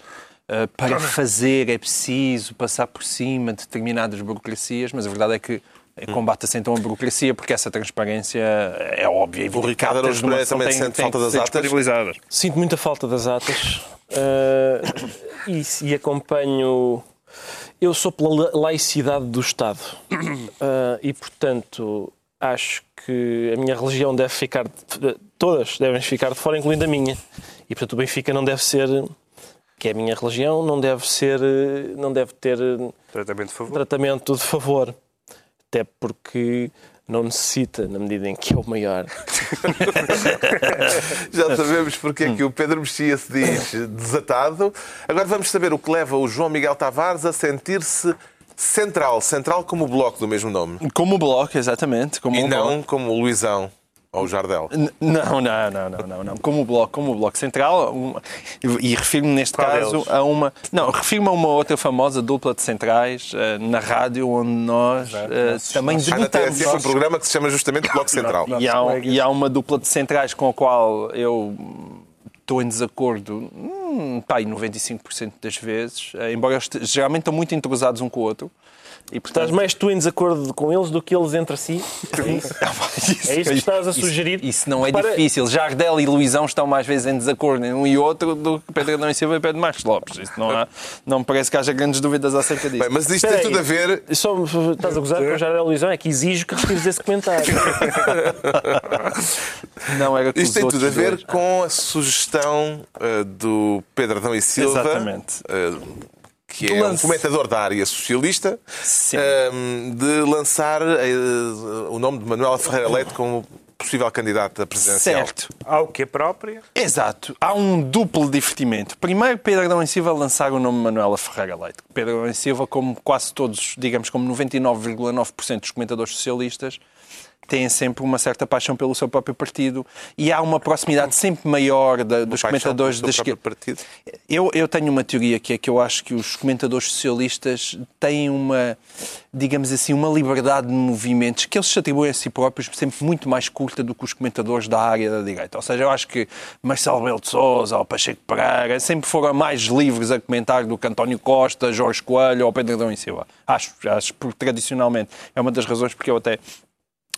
uh, para fazer é preciso passar por cima de determinadas burocracias, mas a verdade é que combate-se então a burocracia porque essa transparência é óbvia. e O Ricardo Araújo Pereira também sente falta das atas. Sinto muita falta das atas eh, e, e acompanho. Eu sou pela la- laicidade do Estado Eh, e, portanto, acho que a minha religião deve ficar. de- Todas devem ficar de fora, incluindo a minha. E, portanto, o Benfica não deve ser. Que é a minha religião, não deve ser. Não deve ter Tratamento de favor. tratamento de favor. Até porque não necessita, na medida em que é o maior. Já sabemos porque é que o Pedro Mexia se diz desatado. Agora vamos saber o que leva o João Miguel Tavares a sentir-se central. Central como o bloco do mesmo nome. Como o Bloco, exatamente. Como E o Bloco. não como o Luizão. Ou o Jardel? N- Não, não, não, não, não, não. Como o Bloco, como o bloco Central, uma- e refiro-me neste Qual caso deles? a uma. Não, refiro-me a uma outra famosa dupla de centrais eh, na rádio, onde nós eh, também debutamos. TSF, um programa que se chama justamente Bloco Central. E há, um- colegas. e há uma dupla de centrais com a qual eu estou em desacordo, hum, pá, aí 95% das vezes, eh, embora eles te- geralmente estão muito entrosados um com o outro. E, portanto, Estás mais tu em desacordo com eles do que eles entre si? É isso? Isso, É isso que estás a isso- sugerir? Isso, não é Repara- difícil. Jardel e Luizão estão mais vezes em desacordo em um e outro do que Pedro Adão e Silva e Pedro Marcos Lopes. Isso não, há, não me parece que haja grandes dúvidas acerca disso. Bem, mas isto Espera tem tudo a ver. Só estás a gozar com o Jardel Luizão? É que exijo que retires esse comentário. não era com Isto os tem tudo a ver dois. com a sugestão eh, do Pedro Adão e Silva, Exatamente. eh, que é um Lance- comentador da área socialista, Sim. eh, de lançar eh, o nome de Manuela Ferreira Leite como possível candidata presidencial. Certo. Ao que a própria. Exato. Há um duplo divertimento. Primeiro, Pedro Adão e Silva lançar o nome Manuela Ferreira Leite. Pedro Adão e Silva, como quase todos, digamos como 99,9% dos comentadores socialistas, têm sempre uma certa paixão pelo seu próprio partido e há uma proximidade sempre maior da- dos comentadores da esquerda. partido. Eu, eu tenho uma teoria que é que eu acho que os comentadores socialistas têm uma, digamos assim, uma liberdade de movimentos que eles se atribuem a si próprios sempre muito mais curta do que os comentadores da área da direita. Ou seja, eu acho que Marcelo Belo de Sousa ou Pacheco Pereira sempre foram mais livres a comentar do que António Costa, Jorge Coelho ou Pedro Adão e Silva. Acho, acho porque tradicionalmente é uma das razões porque eu até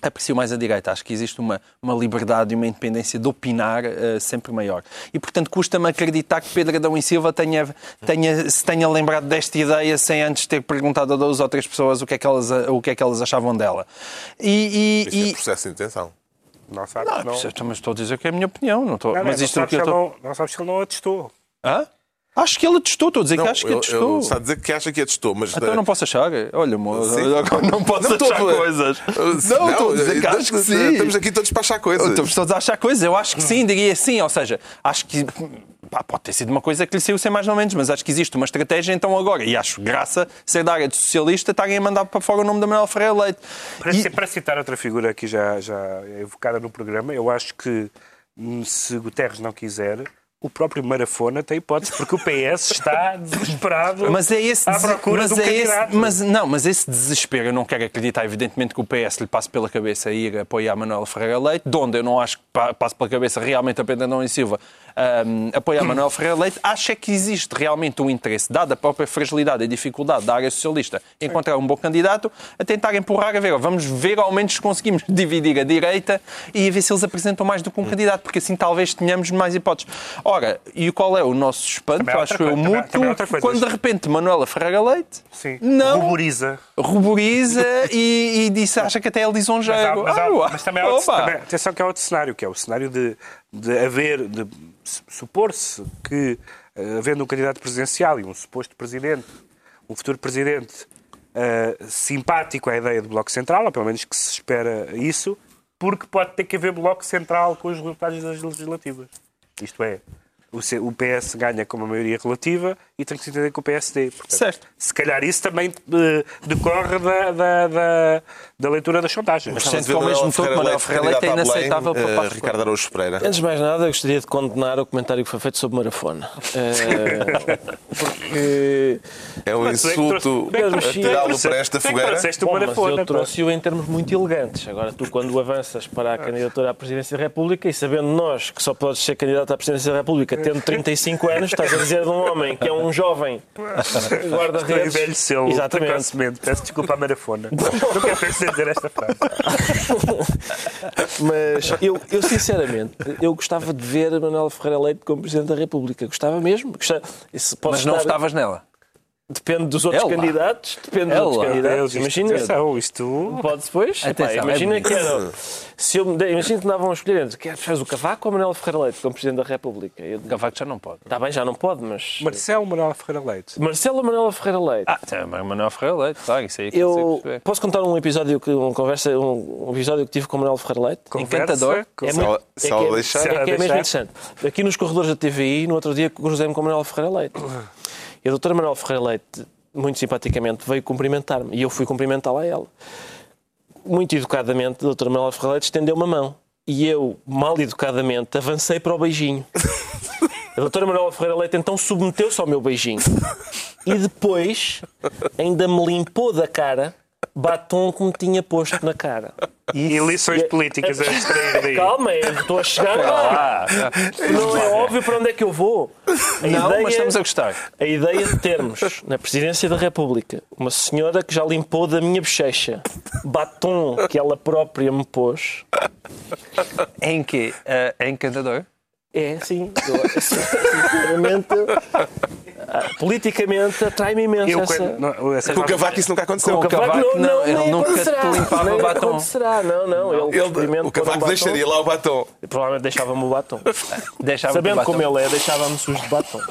aprecio mais a direita. Acho que existe uma, uma liberdade e uma independência de opinar eh, sempre maior. E, portanto, custa-me acreditar que Pedro Adão e Silva tenha, tenha, se tenha lembrado desta ideia sem antes ter perguntado a duas ou três pessoas o que é que elas, o que é que elas achavam dela. E, Isto e, é e- processo de intenção. Não sabes, não, não. não, mas estou a dizer que é a minha opinião. Não estou, Não, não, mas não isto é o sabes que eu estou... não, não sabes se ele não atestou. Hã? Acho que ele atestou. Estou a dizer Não, que acho que ele- ele está a dizer que acha que atestou, mas. Então eu não posso achar. Olha, mo- Sim. não posso Não, achar a- coisas. Não, Não, estou a dizer que acho que sim. Estamos aqui todos para achar coisas. Estamos todos a achar coisas. Eu acho que sim, diria sim. Ou seja, acho que pá, pode ter sido uma coisa que lhe saiu sem mais ou menos, mas acho que existe uma estratégia então agora. E acho graça ser da área de socialista estarem a mandar para fora o nome da Manuel Ferreira Leite. Para, E- para citar outra figura aqui já, já evocada no programa, eu acho que hum, se Guterres não quiser, o próprio Marafona tem hipótese, porque o PS está desesperado Mas é esse, à procura mas de um é esse, mas não, mas esse desespero eu não quero acreditar, evidentemente que o PS lhe passe pela cabeça ir apoiar Manuel Ferreira Leite, de onde eu não acho que pa- passe pela cabeça realmente a Pedro Adão e Silva ahm, apoiar Manuel Ferreira Leite, acho é que existe realmente um interesse, dada a própria fragilidade e dificuldade da área socialista, em encontrar um bom candidato, a tentar empurrar a ver, vamos ver ao menos se conseguimos dividir a direita e a ver se eles apresentam mais do que um candidato, porque assim talvez tenhamos mais hipóteses. Ora, e qual é o nosso espanto, Também acho eu, mútuo, quando de repente Manuela Ferreira Leite Sim. não Ruboriza. ruboriza e, e disse, acha que até é Mas, há- lisonjeiro. mas, há- Ah, mas também há outro, também- atenção que há outro cenário, que é o cenário de, de haver, de su- supor-se que, eh, havendo um candidato presidencial e um suposto presidente, um futuro presidente eh, simpático à ideia do Bloco Central, ou pelo menos que se espera isso, porque pode ter que haver Bloco Central com os resultados das legislativas. Isto é, o PS ganha com uma maioria relativa e tem que se entender com o PSD. Portanto, Certo. Se calhar isso também eh, decorre da, da, da, da leitura das sondagens. Mas sendo que ao mesmo tempo Manuel Ferreira Leite é Belém, inaceitável para eh, Passos Ricardo Araújo Pereira. Antes de mais nada, eu gostaria de condenar o comentário que foi feito sobre Marafona. Porque. É um é insulto é tirá-lo é para esta é fogueira. Bom, mas eu trouxe-o em termos muito elegantes. Agora, tu, quando avanças para a candidatura à Presidência da República e sabendo nós que só podes ser candidato à Presidência da República tendo 35 anos, estás a dizer de um homem que é um jovem Estou a guarda-redes. envelhecê-lo Exatamente. precocemente. Peço desculpa à Marafona. Nunca pensei dizer esta frase. Mas eu, eu, sinceramente, eu gostava de ver Manuel Ferreira Leite como Presidente da República. Gostava mesmo. Gostava, isso pode Mas não estar- estavas nela. Depende dos outros Ela. candidatos. Depende dos Ela. outros candidatos. Imagina. atenção, isto... Pode depois. Epá, é imagina bonito. que era. Se eu imagina que me davam a escolher entre queres faz o Cavaco ou Manuel Ferreira Leite como Presidente da República. Eu, Cavaco já não pode. Está bem, já não pode, mas. Marcelo Manuel Ferreira Leite. Marcelo ou Manuel Ferreira Leite? Ah, tem Manuel Ferreira Leite, claro, isso aí que eu posso contar um episódio que uma conversa, um, um episódio que tive com o Manuel Ferreira Leite? Encantador. Com- É se ela que é- deixar. é, ela que é mesmo interessante. Aqui nos corredores da TVI, no outro dia, cruzei-me com o Manuel Ferreira Leite. E a doutora Manuel Ferreira Leite, muito simpaticamente, veio cumprimentar-me. E eu fui cumprimentá-la a ela. Muito educadamente, a doutora Manuel Ferreira Leite estendeu uma mão. E eu, mal educadamente, avancei para o beijinho. A doutora Manuela Ferreira Leite então submeteu-se ao meu beijinho. E depois ainda me limpou da cara batom que me tinha posto na cara. E lições políticas a extrair daí. Calma, eu estou a chegar lá. Não é óbvio para onde é que eu vou. A Não, ideia- mas estamos a gostar. A ideia de termos na Presidência da República uma senhora que já limpou da minha bochecha batom que ela própria me pôs Em que? eh, é encantador? é, sim, eu, sinceramente, politicamente atrai-me imenso Eu, essa... quando, não, essas Com o Cavaco isso nunca aconteceu. Com o Cavaco, não, ele nem nunca te limpava nem batom. acontecerá, não, não, ele, Ele, experimenta o um Cavaco batom, deixaria lá o batom. Provavelmente deixava-me o batom. Deixava Sabendo como ele é, deixava-me sujo de batom.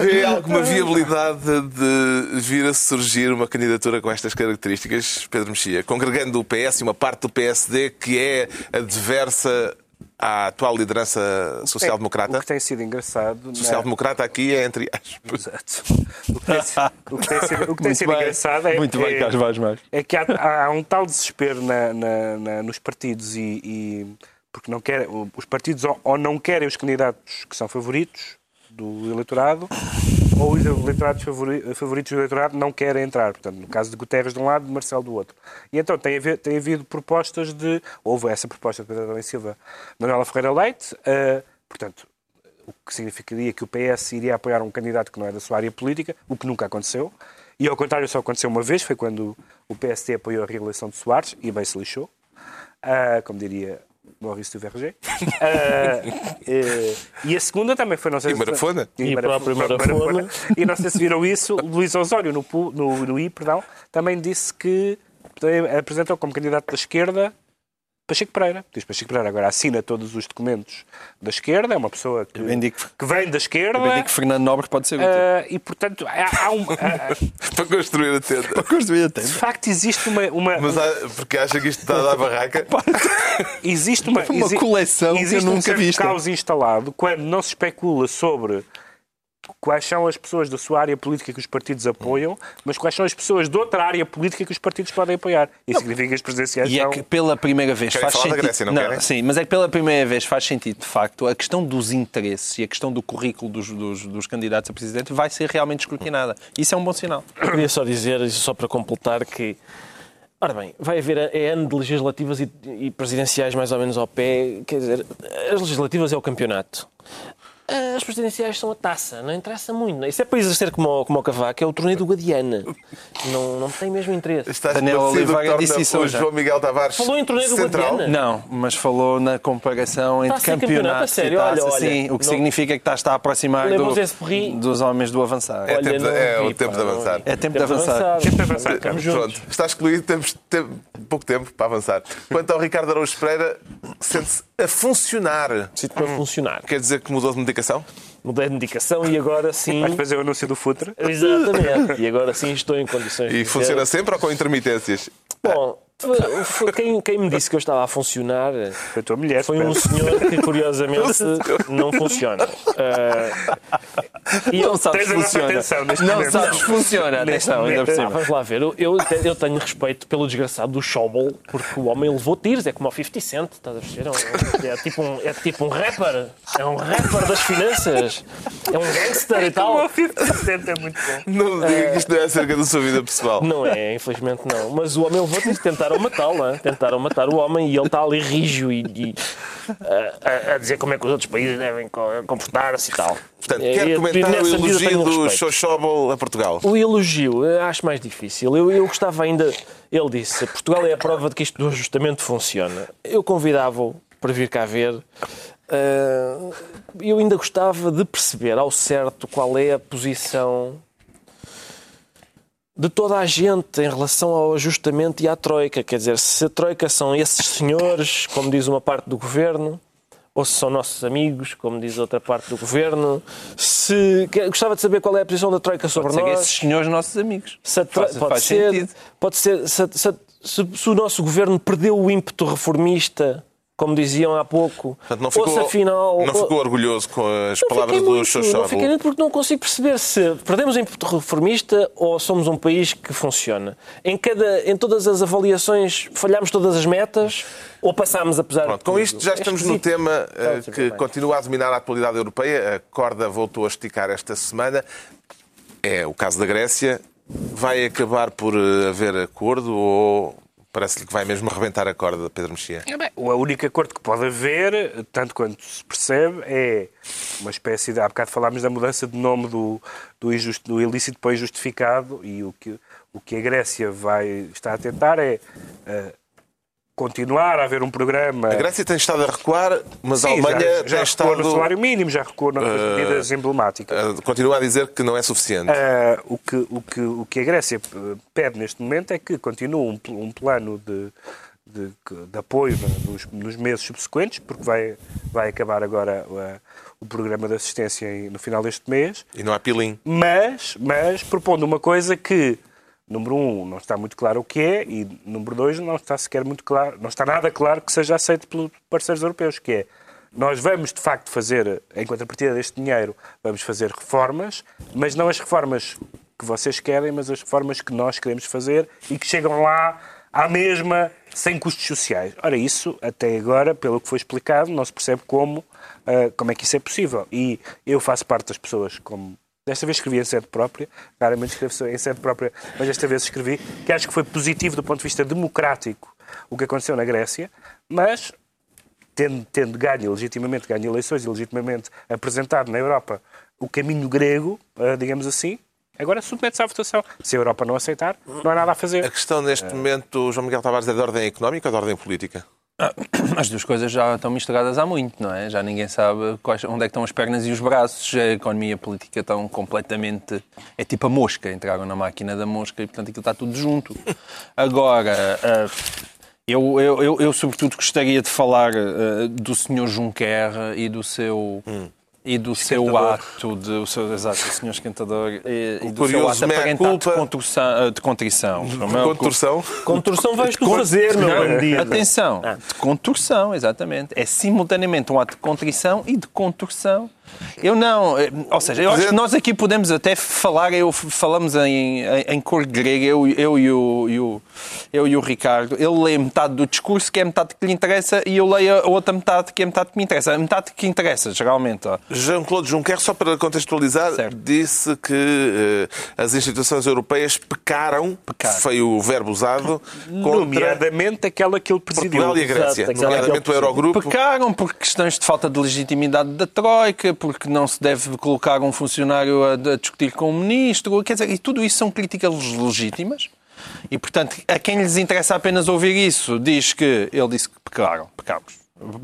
Vê alguma viabilidade de vir a surgir uma candidatura com estas características, Pedro Mexia, congregando o PS e uma parte do PSD que é adversa à atual liderança O social-democrata? que tem sido engraçado. na- Social-democrata aqui é entre aspas. Exato. O que tem, sido- o que tem sido, o que tem Muito sido bem. engraçado é Muito que, bem, Carlos mais. é que há, há um tal desespero na- na- nos partidos e, e- porque não querem, os partidos ou, ou não querem os candidatos que são favoritos do eleitorado ou os eleitorados favori- favoritos do eleitorado não querem entrar. Portanto, no caso de Guterres de um lado, de Marcelo do outro. E então tem, haver- tem havido propostas de. Houve essa proposta de Pedro e Silva, Manuela Ferreira Leite, eh, portanto, o que significaria que o PS iria apoiar um candidato que não é da sua área política, o que nunca aconteceu. E ao contrário, só aconteceu uma vez, foi quando o PSD apoiou a reeleição de Soares e bem se lixou, Ah, como diria Maurício Verger. Ah, eh, e a segunda também foi, não sei E se- Marafona. E o próprio Marafona. Marafona. E não sei se viram isso, Luís Osório, no, no, no I, perdão, também disse que apresentou como candidato da esquerda Pacheco Pereira. Diz Pacheco Pereira agora assina todos os documentos da esquerda, é uma pessoa que, digo- que vem da esquerda. Eu bem digo que Fernando Nobre pode ser útil. ah, e portanto há, há um, há- Para construir a tenda. Construir a de facto existe uma, uma- Mas há- porque acha que isto está a dar barraca? existe uma, Uma coleção que eu existe nunca um vi isto. caos instalado quando não se especula sobre quais são as pessoas da sua área política que os partidos apoiam, mas quais são as pessoas de outra área política que os partidos podem apoiar. Isso significa que as presidenciais E é são... que pela primeira vez Querem faz falar da sentido. Grécia, não querem? Sim, mas é que pela primeira vez faz sentido, de facto, a questão dos interesses e a questão do currículo dos, dos, dos candidatos a presidente vai ser realmente escrutinada. Isso é um bom sinal. Eu queria só dizer, isso só para completar, que. Ora bem, vai haver é ano de legislativas e, e presidenciais mais ou menos ao pé. Quer dizer, as legislativas é o campeonato. As presidenciais são a taça, não interessa muito. Isso é para exercer como, o- como o Cavaco, é o torneio do Guadiana. Não, não tem mesmo interesse. Está Daniel Oliveira disse isso o hoje. João Miguel Tavares Falou em torneio do central. Guadiana. Não, mas falou na comparação entre e campeonato, campeonato a sério, e taça, olha, olha, sim, o que não- significa que estás a aproximar do- dos homens do avançar. É Olha, tempo não é vi, o tempo pá, de não avançar. É tempo de avançar. Tempo de avançar. Pronto, está excluído, temos, pouco tempo para avançar. Quanto ao Ricardo Araújo Pereira, sente-se a funcionar. Sinto-me a funcionar. Quer dizer que mudou de medicação? Mudei de medicação e agora sim. Vais fazer o anúncio do Futre. Exatamente. E agora sim estou em condições E funciona dizer- sempre ou com intermitências? Bom, foi- quem, quem me disse que eu estava a funcionar Foi a tua mulher. foi um senhor que curiosamente não funciona. E Não sabes Tens a nossa funciona. atenção Não momento. sabes funciona. Atenção, ainda por cima. vamos lá ver. Eu, eu, te- eu tenho respeito pelo desgraçado do Schauble, porque o homem levou tiros, é como o 50 Cent, estás a perceber? É, um- é tipo um, é tipo um rapper, é um rapper das finanças, é um gangster e tal. O 50 Cent é muito bom. Não diga que isto não é acerca da sua vida pessoal. Não é, infelizmente não. Mas o homem levou tiros, tentaram matá-lo, hein? tentaram matar o homem e ele está ali rijo e, e, a, a- dizer como é que os outros países devem co- comportar-se e tal. Portanto, É, quer comentar o elogio do. Xoxóbal a Portugal? O elogio, eu acho mais difícil. Eu, eu gostava ainda. Ele disse: Portugal é a prova de que isto do ajustamento funciona. Eu convidava-o para vir cá ver. Ah, eu ainda gostava de perceber ao certo qual é a posição de toda a gente em relação ao ajustamento e à Troika. Quer dizer, se a Troika são esses senhores, como diz uma parte do governo, ou se são nossos amigos, como diz outra parte do governo. Se... Gostava de saber qual é a posição da Troika sobre Pode ser nós. esses senhores nossos amigos. Se a tro- Faz- pode faz ser, sentido. pode ser se, se- se- se o nosso governo perdeu o ímpeto reformista como diziam há pouco. Portanto, não ficou, afinal, não ficou orgulhoso com as palavras do Xoxó. Não fiquei muito porque não consigo perceber se perdemos em reformista ou somos um país que funciona. Em, cada, em todas as avaliações falhamos todas as metas ou passámos apesar Pronto, de com isto já É estamos no esquisito. tema eh, que também. continua a dominar a atualidade europeia. A corda voltou a esticar esta semana. É o caso da Grécia. Vai acabar por eh, haver acordo ou parece-lhe que vai mesmo arrebentar a corda, Pedro Mexia? É o único acordo que pode haver, tanto quanto se percebe, é uma espécie de. Há bocado falámos da mudança de nome do, do, injusto, do ilícito para o injustificado e o que, o que a Grécia vai, está a tentar é eh, continuar a haver um programa. A Grécia tem estado a recuar, mas a Sim, Alemanha já, já tem recuou estado. no salário mínimo, já recuou nas medidas emblemáticas. eh, continua a dizer que não é suficiente. Ah, o, que, o, que, o que a Grécia pede neste momento é que continue um, um plano de, de, de apoio no- nos, nos meses subsequentes, porque vai, vai acabar agora o programa de assistência no final deste mês, E não há pilim. mas, mas propondo uma coisa que, número um, não está muito claro o que é, e número dois, não está sequer muito claro, não está nada claro que seja aceito pelos parceiros europeus, que é nós vamos de facto fazer, em contrapartida deste dinheiro, vamos fazer reformas, mas não as reformas que vocês querem, mas as reformas que nós queremos fazer e que chegam lá à mesma, sem custos sociais. Ora, isso, até agora, pelo que foi explicado, não se percebe como, ah, como é que isso é possível. E eu faço parte das pessoas, como Desta vez escrevi em sede própria, raramente escrevo em sede própria, mas desta vez escrevi, que acho que foi positivo do ponto de vista democrático o que aconteceu na Grécia, mas tendo, tendo ganho, legitimamente ganho eleições e legitimamente apresentado na Europa o caminho grego, ah, digamos assim, agora submete-se à votação. Se a Europa não aceitar, não há nada a A fazer. questão neste momento, João Miguel Tavares, é de ordem económica ou de ordem política? As duas coisas já estão misturadas há muito, não é? Já ninguém sabe quais- onde é que estão as pernas e os braços. A economia e a política estão completamente. É tipo a mosca, entraram na máquina da mosca e, portanto, aquilo está tudo junto. Agora, ah, eu, eu, eu, eu, sobretudo, gostaria de falar ah, do Sr. Juncker e do seu. E do seu ato, de, o seu, exato, o senhor esquentador, e, e do seu ato aparentado de, culpa. contorção, de contrição. Como é Contorção? Contorção vais tu fazer, meu bandido. Atenção, de contorção, exatamente. É simultaneamente um ato de contrição e de contorção. Eu não, eh, ou seja, eu acho que nós aqui podemos até falar, eu falamos em, em, em cor grega, eu, eu, e o, e o- eu e o Ricardo, ele lê metade do discurso, que é metade que lhe interessa, e eu leio a outra metade, que é metade que me interessa. A metade que interessa, geralmente. ó. Jean-Claude Juncker, só para contextualizar, Certo. disse que eh, as instituições europeias pecaram, Pecaram. foi o verbo usado, contra Nomeadamente aquela que ele presidiu. Portugal e a Grécia, Exato, nomeadamente o Eurogrupo. Pecaram por questões de falta de legitimidade da Troika, porque não se deve colocar um funcionário a, a discutir com o ministro, quer dizer, e tudo isso são críticas legítimas. E, portanto, a quem lhes interessa apenas ouvir isso, diz que ele disse que pecaram, pecamos.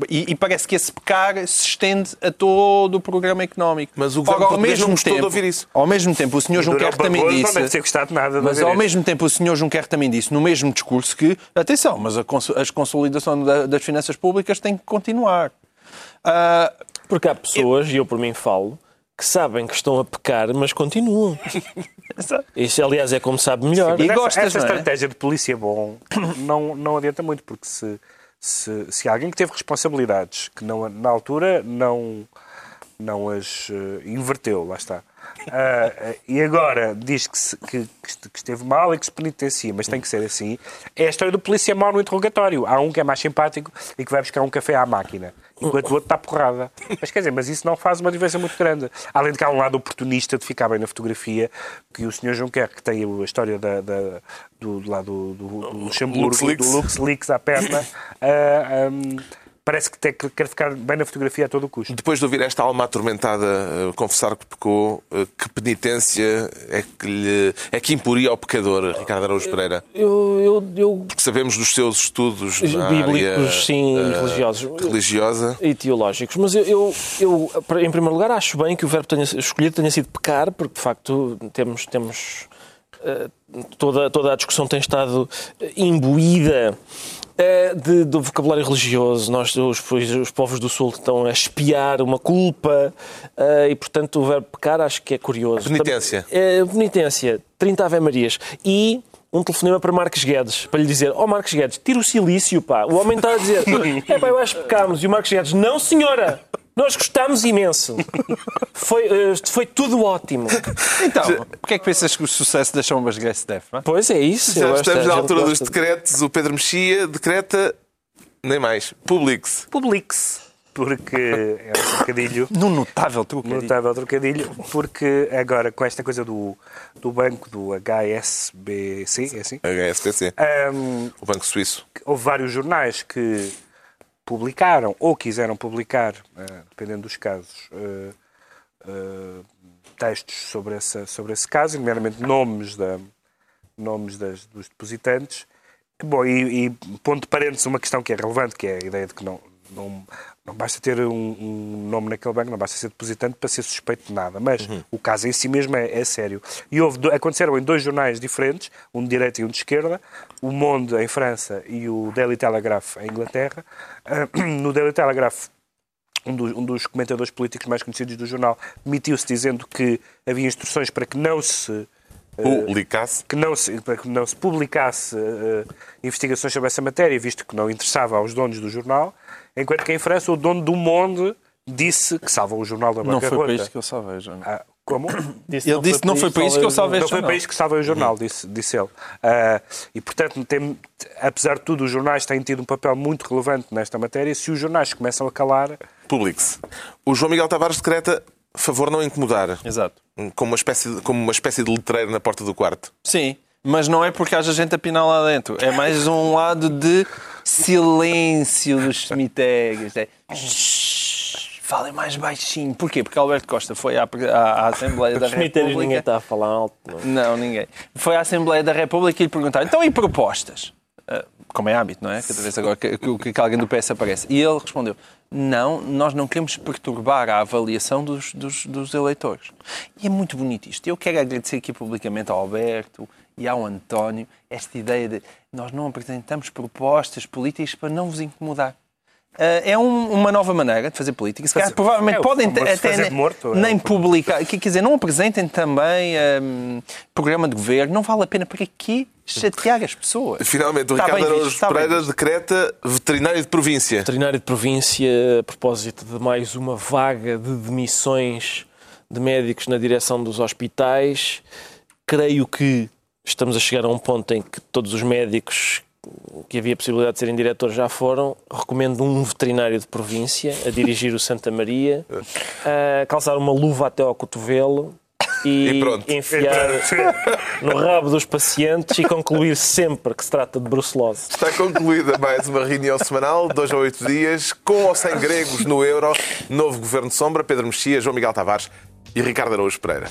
E, e parece que esse pecar se estende a todo o programa económico. Mas o governo português não gostou de ouvir isso. Ao mesmo tempo, o Sr. Juncker também disse... Não deve ter gostado nada de Mas ao isso. mesmo tempo o Sr. Juncker também disse no mesmo discurso que, atenção, mas a, cons consolidação da- das finanças públicas tem que continuar. Ah, Porque há pessoas, e eu por mim falo, que sabem que estão a pecar, mas continuam. Isso, aliás, é como sabe melhor. E Mas essa, gostas, essa não é? estratégia de polícia bom não, não adianta muito, porque se, se, se alguém que teve responsabilidades que não, na altura não, não as eh, inverteu, lá está. Eh, e agora diz que, se- que, que este- que esteve mal e que se penitencia, mas tem que ser assim. É a história do polícia mau no interrogatório. Há um que é mais simpático e que vai buscar um café à máquina, enquanto o outro está porrada. Mas quer dizer, mas isso não faz uma diferença muito grande. Além de que há um lado oportunista de ficar bem na fotografia, que o Sr. Juncker, que tem a história da, da- do, lado do, do, do Luxemburgo, LuxLeaks. do LuxLeaks à perna, ah, hum, parece que, tem, que quer ficar bem na fotografia a todo o custo. Depois de ouvir esta alma atormentada eh, confessar que pecou, eh, que penitência é que, lhe, é que imporia ao pecador, Ricardo Araújo Pereira? Eu, eu, eu Porque sabemos dos seus estudos na bíblicos, área, sim, e religiosos. religiosa. E teológicos. Mas eu, eu, eu, em primeiro lugar, acho bem que o verbo tenha, escolhido tenha sido pecar, porque de facto temos, temos toda, toda a discussão tem estado imbuída eh, de, do vocabulário religioso. Nós, os, os povos do Sul, estão a espiar uma culpa eh, e, portanto, o verbo pecar acho que é curioso. Penitência. Eh, penitência, 30 Ave Marias. E um telefonema para Marcos Guedes, para lhe dizer, ó oh, Marcos Guedes, tira o silício, pá. O homem está a dizer, é pá, eu acho que pecámos. E o Marcos Guedes, não senhora, nós gostámos imenso. Foi, eh, foi tudo ótimo. Então, porquê é que pensas que o sucesso das sombras Grace deve? não é? Pois é isso. Já estamos na altura dos decretos. O Pedro Mexia decreta, nem mais, Publix. Publix. Porque é um trocadilho. Num notável truque. Notável trocadilho, porque agora com esta coisa do, do banco, do HSBC, é assim? HSBC, Ahm, o Banco Suíço. houve vários jornais que publicaram ou quiseram publicar, eh, dependendo dos casos, eh, eh, textos sobre, essa, sobre esse caso, nomeadamente nomes, da, nomes das, dos depositantes. Bom, e, e ponto de parênteses, uma questão que é relevante, que é a ideia de que não, não, não basta ter um, um nome naquele banco, não basta ser depositante para ser suspeito de nada. Mas o caso em si mesmo é, é sério. E houve, aconteceram em dois jornais diferentes, um de direita e um de esquerda, o Monde em França e o Daily Telegraph em Inglaterra. Ah, No Daily Telegraph um dos, um dos comentadores políticos mais conhecidos do jornal demitiu-se dizendo que havia instruções para que não se Publicasse. que não se, para que não se publicasse eh, investigações sobre essa matéria, visto que não interessava aos donos do jornal, enquanto que em França o dono do Monde disse que salva o jornal da Não bancarrota. foi para isto que eu salvei, João. Ah, como? Ele disse não foi para isso que eu salvei Não foi para isto que salva o jornal, disse, disse ele. Ah, e, portanto, tem, apesar de tudo, os jornais têm tido um papel muito relevante nesta matéria. Se os jornais começam a calar, Publix. O João Miguel Tavares decreta favor não incomodar. Exato. Como uma espécie de, como uma espécie de letreiro na porta do quarto. Sim, mas não é porque haja gente a pinar lá dentro. É mais um lado de silêncio dos cemitérios. É... "Shhh, Falem mais baixinho. Porquê? Porque Alberto Costa foi à, à, à Assembleia da Os cemitérios ninguém República. está a falar alto. não. Não, ninguém. Foi à Assembleia da República e lhe perguntaram, então e propostas? Ah, Como é hábito, não é? Cada vez agora que, que- que alguém do PS aparece. E ele respondeu, não, nós não queremos perturbar a avaliação dos, dos, dos eleitores. E é muito bonito isto. Eu quero agradecer aqui publicamente ao Alberto e ao António esta ideia de nós não apresentamos propostas políticas para não vos incomodar. Ah, é um- uma nova maneira de fazer política. Se calhar, Fazer- provavelmente é podem até nem- morto, é nem o- publicar. Quer dizer, não apresentem também hum, programa de governo. Não vale a pena. Para quê chatear as pessoas? Finalmente, o Está Ricardo Araújo bem Pereira decreta veterinário de província. Veterinário de província, a propósito de mais uma vaga de demissões de médicos na direção dos hospitais, creio que estamos a chegar a um ponto em que todos os médicos que havia possibilidade de serem diretores já foram. Recomendo um veterinário de província a dirigir o Santa Maria, a calçar uma luva até ao cotovelo e, E enfiar no rabo dos pacientes e concluir sempre que se trata de brucelose. Está concluída mais uma reunião semanal, dois a oito dias, com ou sem gregos no euro, novo governo de sombra, Pedro Mexia, João Miguel Tavares e Ricardo Araújo Pereira.